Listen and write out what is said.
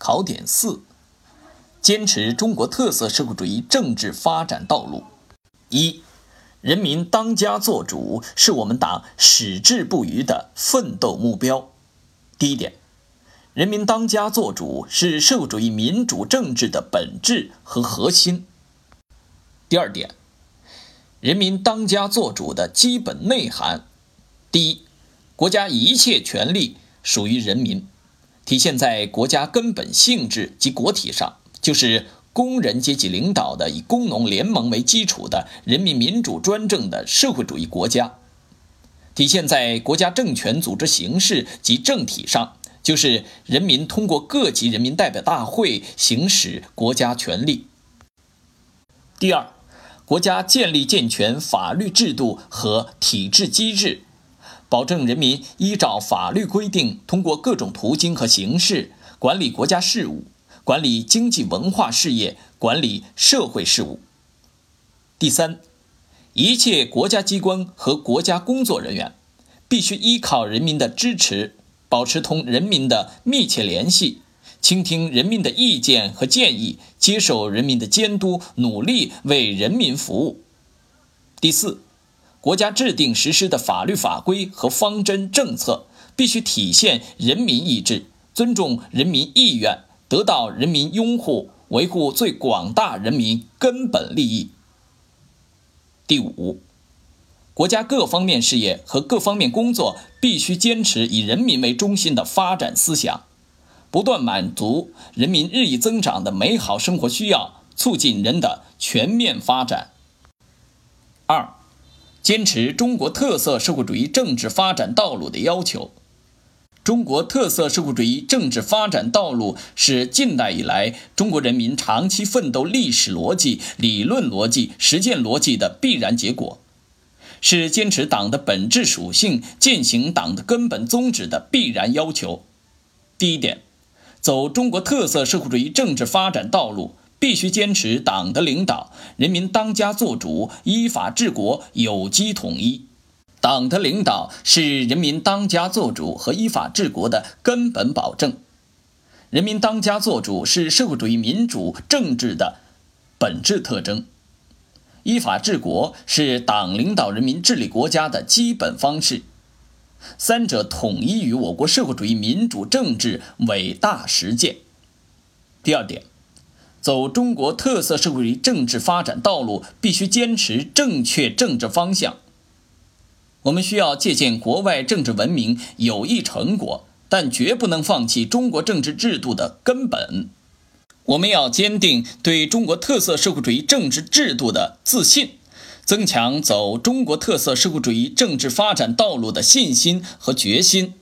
考点四：坚持中国特色社会主义政治发展道路。一、人民当家作主是我们党矢志不渝的奋斗目标。第一点，人民当家作主是社会主义民主政治的本质和核心。第二点，人民当家作主的基本内涵：第一，国家一切权利属于人民，体现在国家根本性质及国体上，就是工人阶级领导的以工农联盟为基础的人民民主专政的社会主义国家；体现在国家政权组织形式及政体上，就是人民通过各级人民代表大会行使国家权力。第二。国家建立健全法律制度和体制机制，保证人民依照法律规定，通过各种途径和形式管理国家事务，管理经济文化事业，管理社会事务。第三，一切国家机关和国家工作人员必须依靠人民的支持，保持同人民的密切联系。倾听人民的意见和建议，接受人民的监督，努力为人民服务。第四，国家制定实施的法律法规和方针政策必须体现人民意志，尊重人民意愿，得到人民拥护，维护最广大人民根本利益。第五，国家各方面事业和各方面工作必须坚持以人民为中心的发展思想。不断满足人民日益增长的美好生活需要，促进人的全面发展。二，坚持中国特色社会主义政治发展道路的要求。中国特色社会主义政治发展道路是近代以来中国人民长期奋斗历史逻辑、理论逻辑、实践逻辑的必然结果，是坚持党的本质属性、践行党的根本宗旨的必然要求。第一点。走中国特色社会主义政治发展道路，必须坚持党的领导、人民当家作主、依法治国、有机统一。党的领导是人民当家作主和依法治国的根本保证。人民当家作主是社会主义民主政治的本质特征。依法治国是党领导人民治理国家的基本方式。三者统一于我国社会主义民主政治伟大实践。第二点，走中国特色社会主义政治发展道路，必须坚持正确政治方向。我们需要借鉴国外政治文明有益成果，但绝不能放弃中国政治制度的根本。我们要坚定对中国特色社会主义政治制度的自信。增强走中国特色社会主义政治发展道路的信心和决心。